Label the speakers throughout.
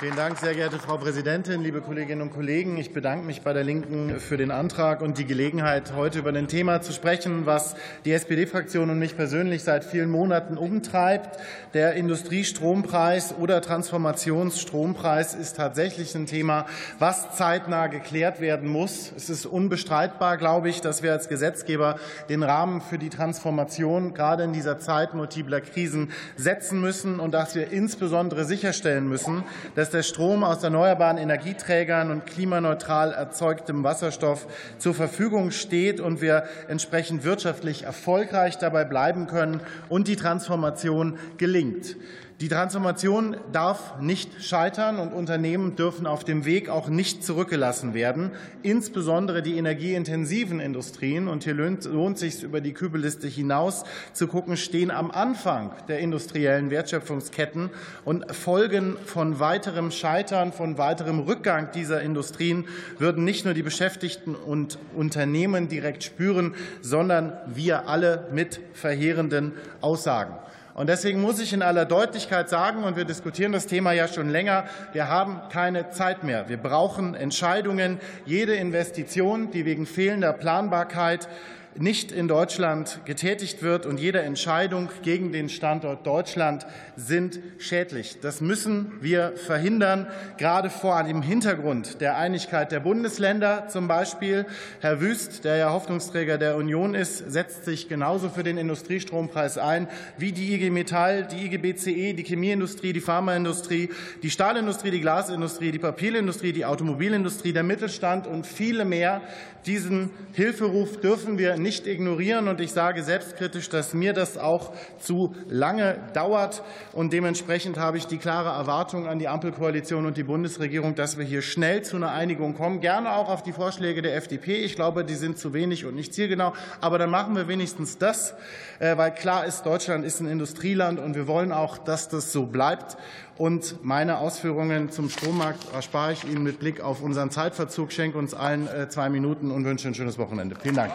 Speaker 1: Vielen Dank, sehr geehrte Frau Präsidentin, liebe Kolleginnen und Kollegen. Ich bedanke mich bei der Linken für den Antrag und die Gelegenheit, heute über ein Thema zu sprechen, was die SPD-Fraktion und mich persönlich seit vielen Monaten umtreibt. Der Industriestrompreis oder Transformationsstrompreis ist tatsächlich ein Thema, was zeitnah geklärt werden muss. Es ist unbestreitbar, glaube ich, dass wir als Gesetzgeber den Rahmen für die Transformation gerade in dieser Zeit multipler Krisen setzen müssen und dass wir insbesondere sicherstellen müssen, dass dass der Strom aus erneuerbaren Energieträgern und klimaneutral erzeugtem Wasserstoff zur Verfügung steht und wir entsprechend wirtschaftlich erfolgreich dabei bleiben können und die Transformation gelingt. Die Transformation darf nicht scheitern, und Unternehmen dürfen auf dem Weg auch nicht zurückgelassen werden. Insbesondere die energieintensiven Industrien, und hier lohnt es sich über die Kübelliste hinaus zu gucken, stehen am Anfang der industriellen Wertschöpfungsketten. Und Folgen von weiterem Scheitern, von weiterem Rückgang dieser Industrien würden nicht nur die Beschäftigten und Unternehmen direkt spüren, sondern wir alle mit verheerenden Aussagen. Und deswegen muss ich in aller Deutlichkeit sagen, und wir diskutieren das Thema ja schon länger, wir haben keine Zeit mehr. Wir brauchen Entscheidungen. Jede Investition, die wegen fehlender Planbarkeit nicht in Deutschland getätigt wird und jede Entscheidung gegen den Standort Deutschland sind schädlich. Das müssen wir verhindern, gerade vor dem Hintergrund der Einigkeit der Bundesländer zum Beispiel. Herr Wüst, der ja Hoffnungsträger der Union ist, setzt sich genauso für den Industriestrompreis ein wie die IG Metall, die IG BCE, die Chemieindustrie, die Pharmaindustrie, die Stahlindustrie, die Glasindustrie, die Papierindustrie, die Automobilindustrie, der Mittelstand und viele mehr. Diesen Hilferuf dürfen wir nicht ignorieren. Und ich sage selbstkritisch, dass mir das auch zu lange dauert. Und dementsprechend habe ich die klare Erwartung an die Ampelkoalition und die Bundesregierung, dass wir hier schnell zu einer Einigung kommen. Gerne auch auf die Vorschläge der FDP. Ich glaube, die sind zu wenig und nicht zielgenau. Aber dann machen wir wenigstens das, äh, weil klar ist, Deutschland ist ein Industrieland und wir wollen auch, dass das so bleibt. Und meine Ausführungen zum Strommarkt erspare ich Ihnen mit Blick auf unseren Zeitverzug. Schenke uns allen äh, zwei Minuten und wünsche ein schönes Wochenende. Vielen Dank.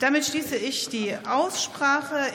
Speaker 2: Damit schließe ich die Aussprache.